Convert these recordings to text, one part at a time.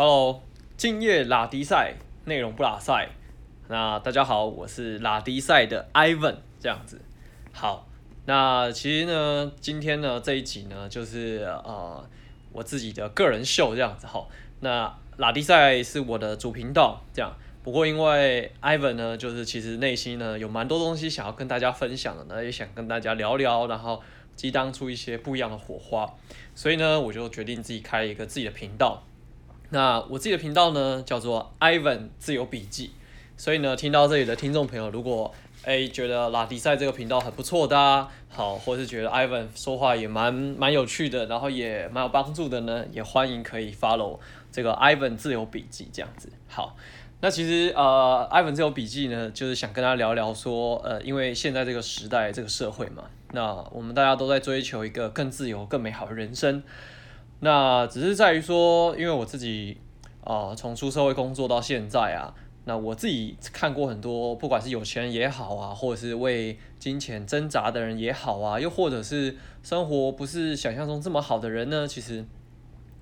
Hello，今夜拉迪赛，内容不拉赛。那大家好，我是拉迪赛的 Ivan，这样子。好，那其实呢，今天呢这一集呢，就是呃我自己的个人秀这样子。哈，那拉迪赛是我的主频道，这样。不过因为 Ivan 呢，就是其实内心呢有蛮多东西想要跟大家分享的呢，也想跟大家聊聊，然后激荡出一些不一样的火花，所以呢，我就决定自己开一个自己的频道。那我自己的频道呢叫做 Ivan 自由笔记，所以呢，听到这里的听众朋友，如果诶觉得拉迪赛这个频道很不错的，好，或是觉得 Ivan 说话也蛮蛮有趣的，然后也蛮有帮助的呢，也欢迎可以 follow 这个 Ivan 自由笔记这样子，好。那其实呃，Ivan 自由笔记呢，就是想跟大家聊聊说，呃，因为现在这个时代，这个社会嘛，那我们大家都在追求一个更自由、更美好的人生。那只是在于说，因为我自己啊，从、出社会工作到现在啊，那我自己看过很多，不管是有钱人也好啊，或者是为金钱挣扎的人也好啊，又或者是生活不是想象中这么好的人呢，其实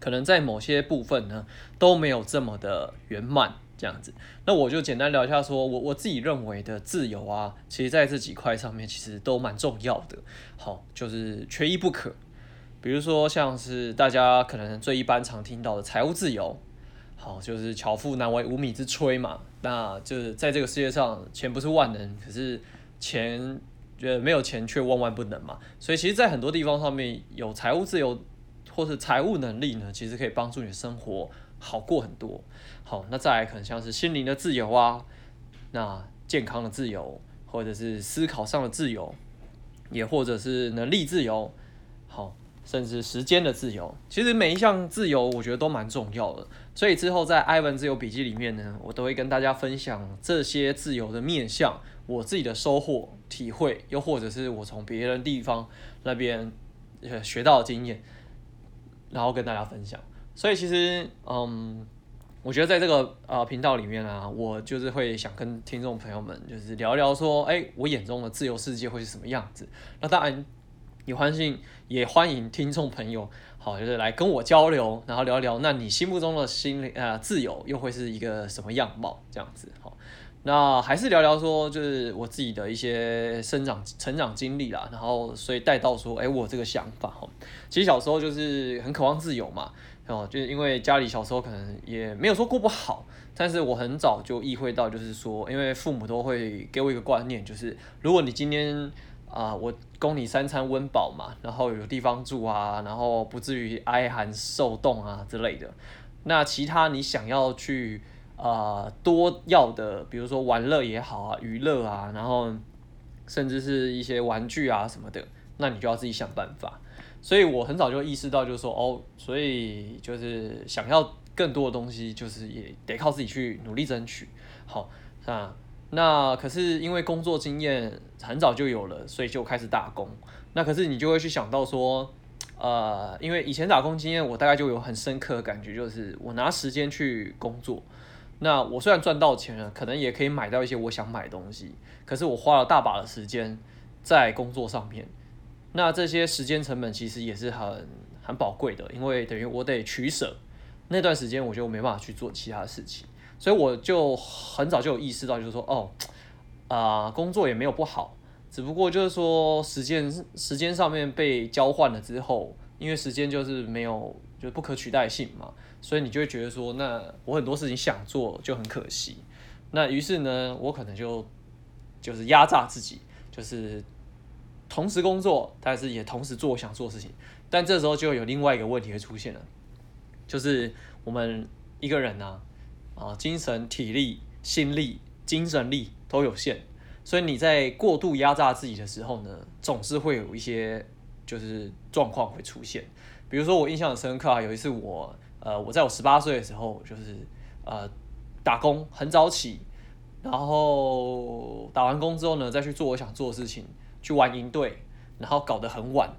可能在某些部分呢，都没有这么的圆满。这样子，那我就简单聊一下，说我我自己认为的自由啊，其实在这几块上面其实都蛮重要的，好，就是缺一不可。比如说像是大家可能最一般常听到的财务自由，好，就是巧妇难为无米之炊嘛。那就是在这个世界上，钱不是万能，可是钱呃没有钱却万万不能嘛。所以其实，在很多地方上面有财务自由或是财务能力呢，其实可以帮助你的生活好过很多。好，那再来可能像是心灵的自由啊，那健康的自由，或者是思考上的自由，也或者是能力自由，好，甚至时间的自由。其实每一项自由，我觉得都蛮重要的。所以之后在 Ivan 自由笔记里面呢，我都会跟大家分享这些自由的面向，我自己的收获、体会，又或者是我从别人地方那边学到的经验，然后跟大家分享。所以其实，嗯。我觉得在这个呃频道里面啊，我就是会想跟听众朋友们就是聊聊说，哎，我眼中的自由世界会是什么样子？那当然，也欢迎也欢迎听众朋友，好，就是来跟我交流，然后聊聊，那你心目中的心灵呃自由又会是一个什么样貌？这样子，好，那还是聊聊说，就是我自己的一些生长成长经历啦，然后所以带到说，哎，我这个想法哈，其实小时候就是很渴望自由嘛。哦，就是因为家里小时候可能也没有说过不好，但是我很早就意会到，就是说，因为父母都会给我一个观念，就是如果你今天啊、我供你三餐温饱嘛，然后有地方住啊，然后不至于挨寒受冻啊之类的，那其他你想要去啊、呃、多要的，比如说玩乐也好啊，娱乐啊，然后甚至是一些玩具啊什么的，那你就要自己想办法。所以我很早就意识到，就是说，哦，所以就是想要更多的东西，就是也得靠自己去努力争取。好，啊，那可是因为工作经验很早就有了，所以就开始打工。那可是你就会去想到说，呃，因为以前打工经验，我大概就有很深刻的感觉，就是我拿时间去工作，那我虽然赚到钱了，可能也可以买到一些我想买的东西，可是我花了大把的时间在工作上面。那这些时间成本其实也是很很宝贵的，因为等于我得取舍，那段时间我就没办法去做其他事情，所以我就很早就有意识到，就是说，哦，啊、工作也没有不好，只不过就是说时间时间上面被交换了之后，因为时间就是没有就是不可取代性嘛，所以你就会觉得说，那我很多事情想做就很可惜，那于是呢，我可能就就是压榨自己，就是。同时工作，但是也同时做我想做的事情，但这时候就有另外一个问题会出现了，就是我们一个人呢，啊精神、体力、心力、精神力都有限，所以你在过度压榨自己的时候呢，总是会有一些就是状况会出现。比如说我印象很深刻啊，有一次我呃我在我十八岁的时候，就是呃打工很早起，然后打完工之后呢，再去做我想做的事情。去玩营队，然后搞得很晚，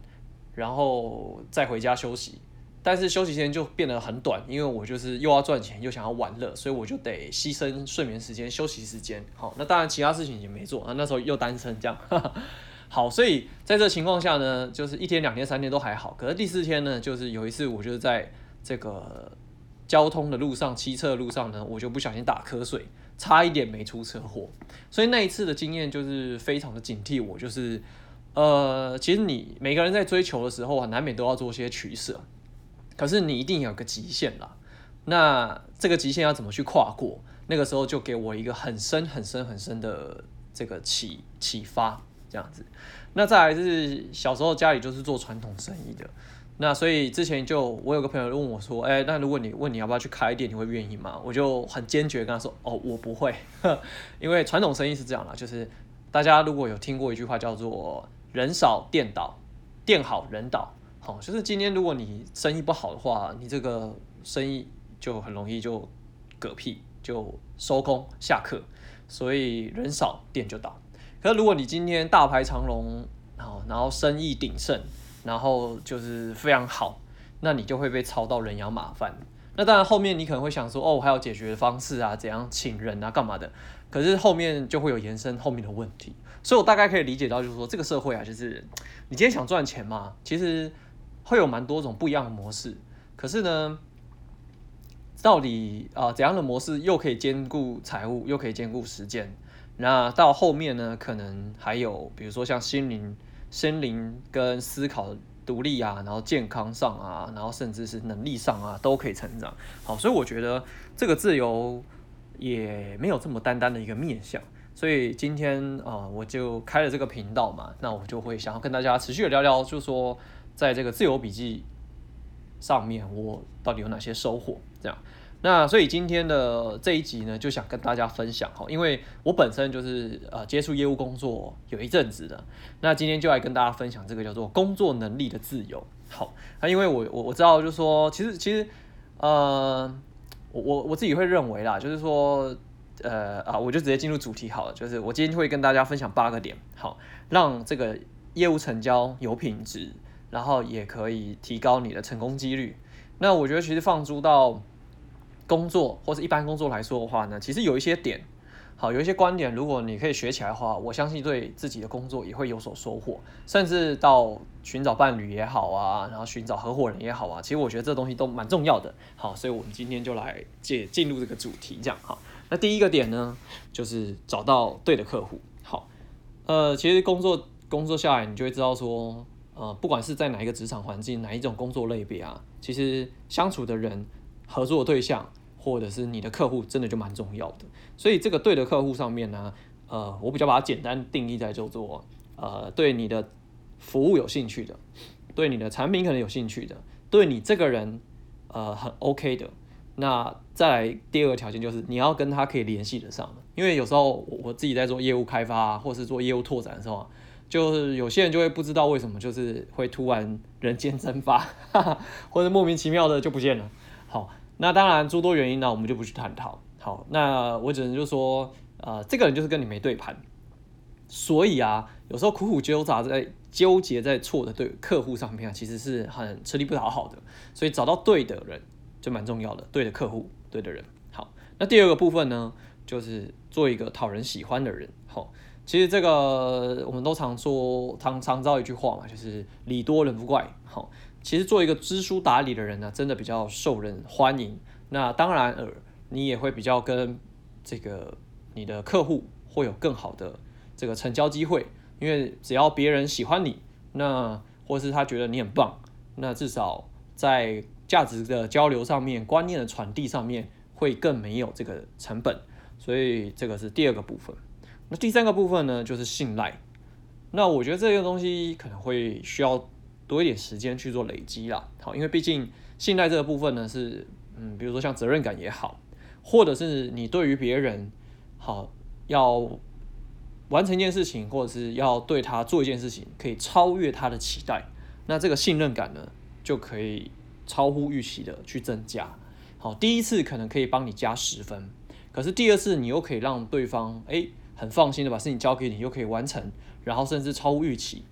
然后再回家休息。但是休息时间就变得很短，因为我就是又要赚钱又想要玩乐，所以我就得牺牲睡眠时间、休息时间。好，那当然其他事情也没做。啊那时候又单身，这样。好，所以在这情况下呢，就是一天、两天、三天都还好。可是第四天呢，就是有一次我就是在这个交通的路上，骑车的路上呢，我就不小心打瞌睡，差一点没出车祸。所以那一次的经验就是非常的警惕我，就是呃，其实你每个人在追求的时候啊，难免都要做些取舍，可是你一定有个极限啦。那这个极限要怎么去跨过？那个时候就给我一个很深、很深、很深的这个启启发，这样子。那再来是小时候家里就是做传统生意的。那所以之前就我有个朋友问我说，哎，那如果你问你要不要去开店，你会愿意吗？我就很坚决跟他说，哦，我不会，因为传统生意是这样啦，就是大家如果有听过一句话叫做“人少店倒，店好人倒”，好，就是今天如果你生意不好的话，你这个生意就很容易就嗝屁，就收工下课，所以人少店就倒。可是如果你今天大排长龙，好，然后生意鼎盛。然后就是非常好，那你就会被抄到人仰马翻。那当然后面你可能会想说，哦，还有解决方式啊，怎样请人啊，干嘛的？可是后面就会有延伸后面的问题。所以我大概可以理解到，就是说这个社会啊，就是你今天想赚钱嘛，其实会有蛮多种不一样的模式。可是呢，到底啊、怎样的模式又可以兼顾财务，又可以兼顾时间？那到后面呢，可能还有比如说像心灵。心灵跟思考独立啊，然后健康上啊，然后甚至是能力上啊，都可以成长。好，所以我觉得这个自由也没有这么单单的一个面向。所以今天啊、我就开了这个频道嘛，那我就会想要跟大家持续的聊聊，就是说在这个自由笔记上面，我到底有哪些收获？这样。那所以今天的这一集呢，就想跟大家分享哈，因为我本身就是呃接触业务工作有一阵子的，那今天就来跟大家分享这个叫做工作能力的自由。好，那因为我我我知道就是说，其实其实呃我我我自己会认为啦，就是说呃啊我就直接进入主题好了，就是我今天会跟大家分享八个点，好，让这个业务成交有品质，然后也可以提高你的成功几率。那我觉得其实放租到工作或者一般工作来说的话呢，其实有一些点，好，有一些观点，如果你可以学起来的话，我相信对自己的工作也会有所收获，甚至到寻找伴侣也好啊，然后寻找合伙人也好啊，其实我觉得这东西都蛮重要的。好，所以我们今天就来借进入这个主题，这样哈。那第一个点呢，就是找到对的客户。好，呃，其实工作工作下来，你就会知道说，呃，不管是在哪一个职场环境，哪一种工作类别啊，其实相处的人。合作对象或者是你的客户，真的就蛮重要的。所以这个对的客户上面呢，呃，我比较把它简单定义在叫做，呃，对你的服务有兴趣的，对你的产品可能有兴趣的，对你这个人呃很 OK 的。那再来第二个条件就是你要跟他可以联系得上，因为有时候我自己在做业务开发或是做业务拓展的时候，就是有些人就会不知道为什么就是会突然人间蒸发，或者莫名其妙的就不见了。好，那当然诸多原因呢，我们就不去探讨。好，那我只能就说，呃，这个人就是跟你没对盘，所以啊，有时候苦苦纠杂在纠结在错的对客户上面啊，其实是很吃力不讨好的。所以找到对的人就蛮重要的，对的客户，对的人。好，那第二个部分呢，就是做一个讨人喜欢的人。好，其实这个我们都常说，常常造一句话嘛，就是礼多人不怪。好。其实做一个知书达理的人呢，真的比较受人欢迎。那当然，呃，你也会比较跟这个你的客户会有更好的这个成交机会。因为只要别人喜欢你，那或是他觉得你很棒，那至少在价值的交流上面、观念的传递上面会更没有这个成本。所以这个是第二个部分。那第三个部分呢，就是信赖。那我觉得这个东西可能会需要。多一点时间去做累积啦，好，因为毕竟信赖这个部分呢是，嗯，比如说像责任感也好，或者是你对于别人好要完成一件事情，或者是要对他做一件事情，可以超越他的期待，那这个信任感呢就可以超乎预期的去增加。好，第一次可能可以帮你加十分，可是第二次你又可以让对方诶很放心的把事情交给你，又可以完成，然后甚至超乎预期。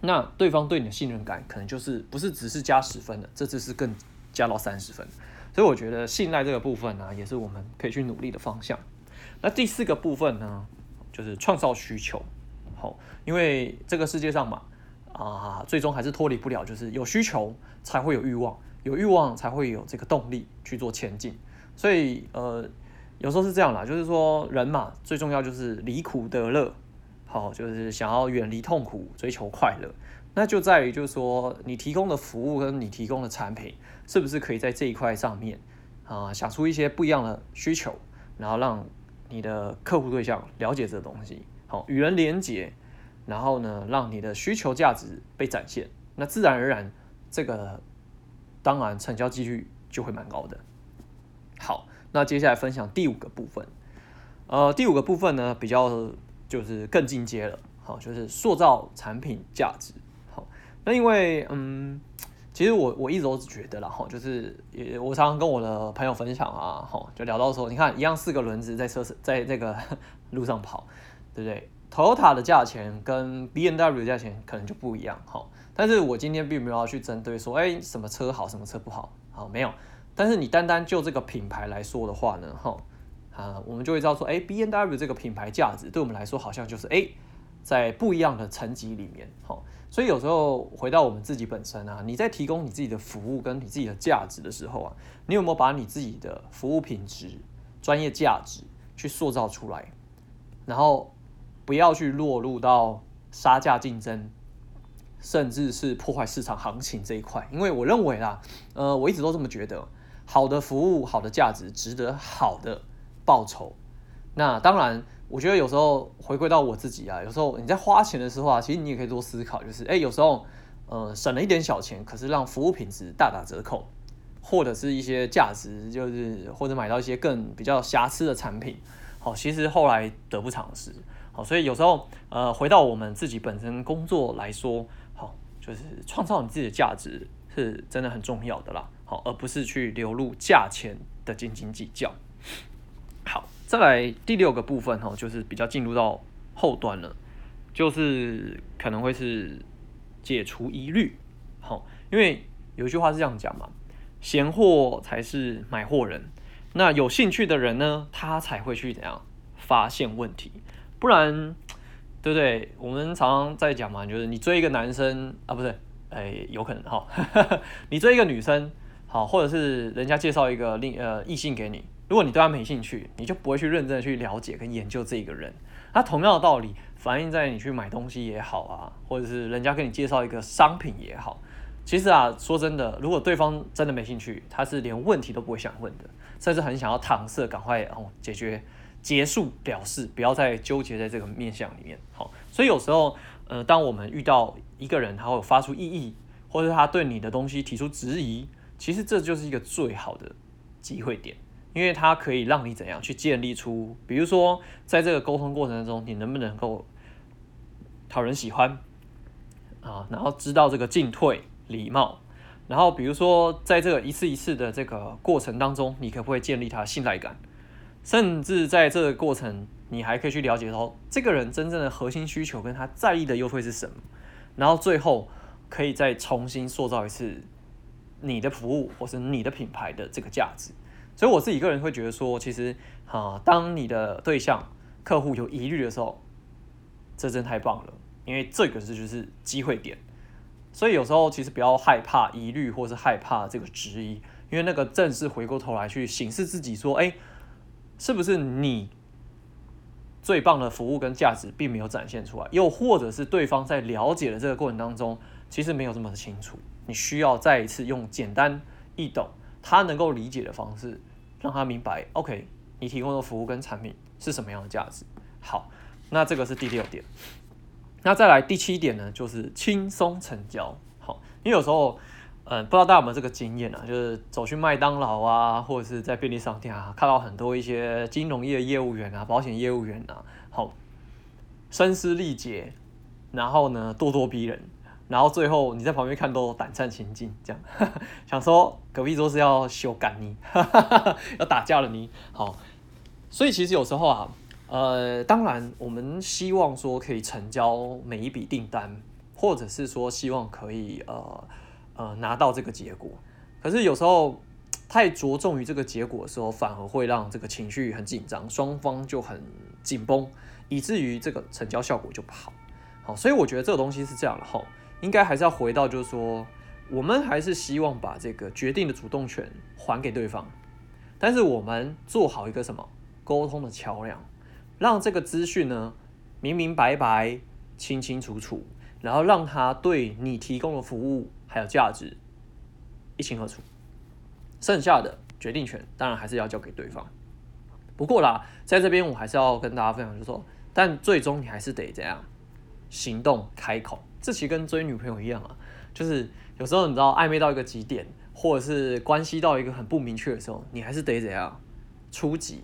那对方对你的信任感可能就是不是只是加十分的，这次是更加到三十分，所以我觉得信赖这个部分呢，也是我们可以去努力的方向。那第四个部分呢，就是创造需求。好，因为这个世界上嘛，啊，最终还是脱离不了，就是有需求才会有欲望，有欲望才会有这个动力去做前进。所以呃，有时候是这样啦，就是说人嘛，最重要就是离苦得乐，好，就是想要远离痛苦，追求快乐。那就在于就是说，你提供的服务跟你提供的产品，是不是可以在这一块上面啊，想出一些不一样的需求，然后让你的客户对象了解这东西，好，与人连接，然后呢，让你的需求价值被展现，那自然而然，这个当然成交几率就会蛮高的。好，那接下来分享第五个部分，呃，第五个部分呢，比较就是更进阶了，好，就是塑造产品价值。好，那因为嗯。其实我我一直都觉得啦，哈，就是也我常常跟我的朋友分享啊，哈，就聊到说，你看一样四个轮子在车在这个 路上跑，对不对？Toyota 的价钱跟 BMW 的价钱可能就不一样，哈。但是我今天并没有要去针对说，哎，什么车好，什么车不好，好没有。但是你单单就这个品牌来说的话呢，哈，啊，我们就会知道说，哎，B N W 这个品牌价值对我们来说好像就是哎，在不一样的层级里面，哈。所以有时候回到我们自己本身啊，你在提供你自己的服务跟你自己的价值的时候啊，你有没有把你自己的服务品质、专业价值去塑造出来？然后不要去落入到杀价竞争，甚至是破坏市场行情这一块。因为我认为啦，呃，我一直都这么觉得，好的服务、好的价值，值得好的报酬。那当然。我觉得有时候回归到我自己啊，有时候你在花钱的时候啊，其实你也可以多思考，就是哎，有时候呃省了一点小钱，可是让服务品质大打折扣，或者是一些价值，就是或者买到一些更比较瑕疵的产品，好，其实后来得不偿失。好，所以有时候呃回到我们自己本身工作来说，好，就是创造你自己的价值是真的很重要的啦，好，而不是去流入价钱的斤斤计较。好。再来第六个部分哈，就是比较进入到后端了，就是可能会是解除疑虑，好，因为有一句话是这样讲嘛，闲货才是买货人，那有兴趣的人呢，他才会去怎样发现问题，不然，对不对？我们常常在讲嘛，就是你追一个男生啊，不是，哎，有可能哈，你追一个女生，好，或者是人家介绍一个另呃异性给你。如果你对他没兴趣，你就不会去认真的去了解跟研究这一个人。那同样的道理反映在你去买东西也好啊，或者是人家给你介绍一个商品也好。其实啊，说真的，如果对方真的没兴趣，他是连问题都不会想问的，甚至很想要搪塞，赶快哦解决结束了事，不要再纠结在这个面向里面。好，所以有时候呃，当我们遇到一个人，他会发出异议，或者他对你的东西提出质疑，其实这就是一个最好的机会点。因为它可以让你怎样去建立出，比如说在这个沟通过程当中，你能不能够讨人喜欢啊？然后知道这个进退礼貌，然后比如说在这个一次一次的这个过程当中，你可不可以建立他信赖感？甚至在这个过程，你还可以去了解到这个人真正的核心需求跟他在意的优惠是什么，然后最后可以再重新塑造一次你的服务或是你的品牌的这个价值。所以我自己个人会觉得说，其实啊，当你的对象客户有疑虑的时候，这真太棒了，因为这个是就是机会点。所以有时候其实不要害怕疑虑，或是害怕这个质疑，因为那个正是回过头来去审视自己说，哎，是不是你最棒的服务跟价值并没有展现出来，又或者是对方在了解的这个过程当中，其实没有这么的清楚，你需要再一次用简单易懂，他能够理解的方式。让他明白，OK，你提供的服务跟产品是什么样的价值。好，那这个是第六点。那再来第七点呢，就是轻松成交。好，因为有时候，嗯，不知道大家有没有这个经验啊，就是走去麦当劳啊，或者是在便利商店啊，看到很多一些金融业业务员啊、保险业务员啊，好，声嘶力竭，然后呢，咄咄逼人。然后最后你在旁边看都胆战心惊，这样 想说隔壁桌是要修改你，要打架了你。好，所以其实有时候啊，呃，当然我们希望说可以成交每一笔订单，或者是说希望可以呃呃拿到这个结果。可是有时候 太着重于这个结果的时候，反而会让这个情绪很紧张，双方就很紧绷，以至于这个成交效果就不好。好，所以我觉得这个东西是这样的哈。应该还是要回到，就是说，我们还是希望把这个决定的主动权还给对方，但是我们做好一个什么沟通的桥梁，让这个资讯呢明明白白、清清楚楚，然后让他对你提供的服务还有价值一清二楚，剩下的决定权当然还是要交给对方。不过啦，在这边我还是要跟大家分享，就是说，但最终你还是得怎样行动开口，这其实跟追女朋友一样啊，就是。有时候你知道暧昧到一个极点，或者是关系到一个很不明确的时候，你还是得怎样初级，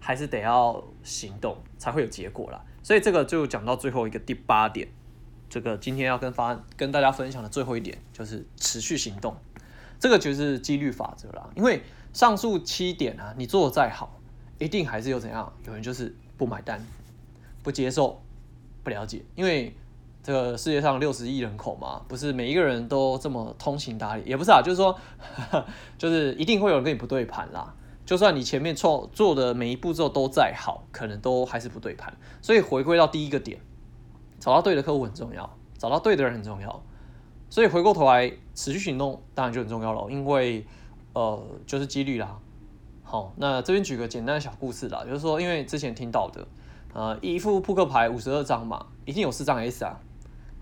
还是得要行动才会有结果啦。所以这个就讲到最后一个第八点，这个今天要跟发跟大家分享的最后一点就是持续行动，这个就是几率法则啦。因为上述七点啊，你做的再好，一定还是有怎样，有人就是不买单、不接受、不了解，因为。这个世界上六十亿人口嘛，不是每一个人都这么通情达理，也不是啊，就是说，就是一定会有人跟你不对盘啦。就算你前面做做的每一步骤都再好，可能都还是不对盘。所以回归到第一个点，找到对的客户很重要，找到对的人很重要。所以回过头来，持续行动当然就很重要了，因为呃，就是几率啦。好，那这边举个简单的小故事啦，就是说，因为之前听到的，呃，一副扑克牌五十二张嘛，一定有四张 S 啊。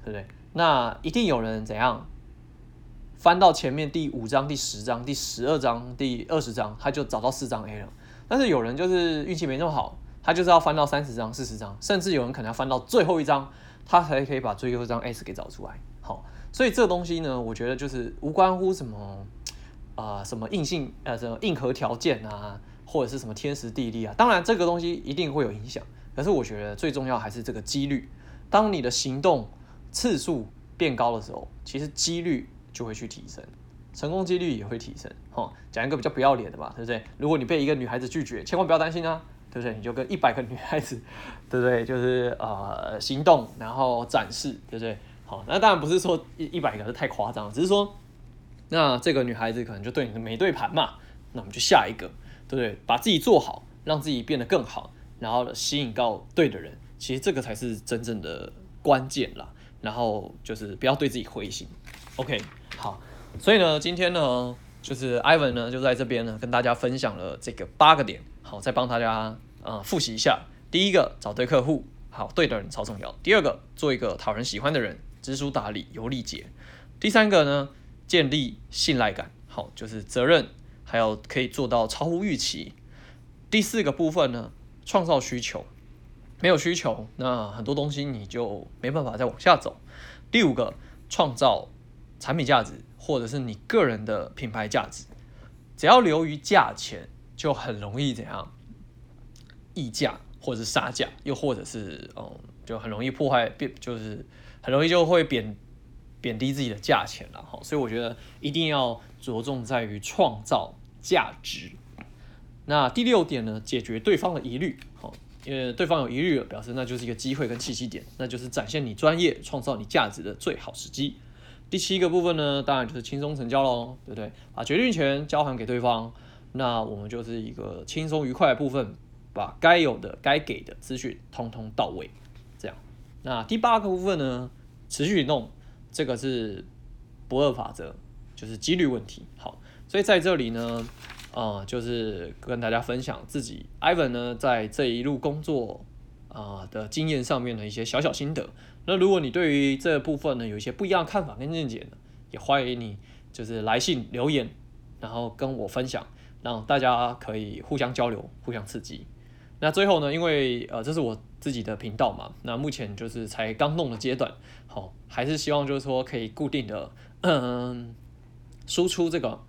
对不对？那一定有人怎样翻到前面第五章、第十章、第十二章、第二十章，他就找到四张 A 了。但是有人就是运气没那么好，他就是要翻到三十张、四十张，甚至有人可能要翻到最后一张，他才可以把最后一张 S 给找出来。好，所以这东西呢，我觉得就是无关乎什么啊、什么硬性呃，什么硬核条件啊，或者是什么天时地利啊。当然这个东西一定会有影响，可是我觉得最重要还是这个几率。当你的行动次数变高的时候，其实几率就会去提升，成功几率也会提升。哈，讲一个比较不要脸的吧，对不对？如果你被一个女孩子拒绝，千万不要担心啊，对不对？你就跟一百个女孩子，对不对？就是呃行动，然后展示，对不对？好，那当然不是说一一百个是太夸张，只是说，那这个女孩子可能就对你的没对盘嘛，那我们就下一个，对不对？把自己做好，让自己变得更好，然后吸引到对的人，其实这个才是真正的关键啦。然后就是不要对自己灰心，OK，好，所以呢，今天呢，就是 Ivan 呢就在这边呢跟大家分享了这个八个点，好，再帮大家呃复习一下。第一个，找对客户，好，对的人超重要。第二个，做一个讨人喜欢的人，知书达理，有礼节。第三个呢，建立信赖感，好，就是责任，还有可以做到超乎预期。第四个部分呢，创造需求。没有需求，那很多东西你就没办法再往下走。第五个，创造产品价值，或者是你个人的品牌价值。只要流于价钱，就很容易怎样？溢价，或者是杀价，又或者是嗯，就很容易破坏，变就是很容易就会贬贬低自己的价钱了哈。所以我觉得一定要着重在于创造价值。那第六点呢，解决对方的疑虑，好。因为对方有疑虑，表示那就是一个机会跟契机点，那就是展现你专业、创造你价值的最好时机。第七个部分呢，当然就是轻松成交喽，对不对？把决定权交还给对方，那我们就是一个轻松愉快的部分，把该有的、该给的资讯通通到位，这样。那第八个部分呢，持续行动，这个是不二法则，就是几率问题。好，所以在这里呢。啊、就是跟大家分享自己 Ivan 呢在这一路工作啊、的经验上面的一些小小心得。那如果你对于这部分呢有一些不一样的看法跟见解呢，也欢迎你就是来信留言，然后跟我分享，让大家可以互相交流、互相刺激。那最后呢，因为呃这是我自己的频道嘛，那目前就是才刚弄的阶段，好、哦，还是希望就是说可以固定的嗯 输出这个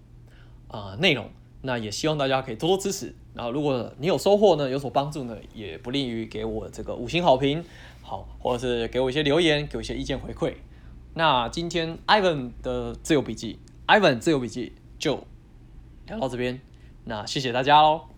啊、内容。那也希望大家可以多多支持，然后如果你有收获呢，有所帮助呢，也不吝于给我这个五星好评，好，或者是给我一些留言，给我一些意见回馈。那今天 Ivan 的自由笔记，Ivan 自由笔记就聊到这边，那谢谢大家喽。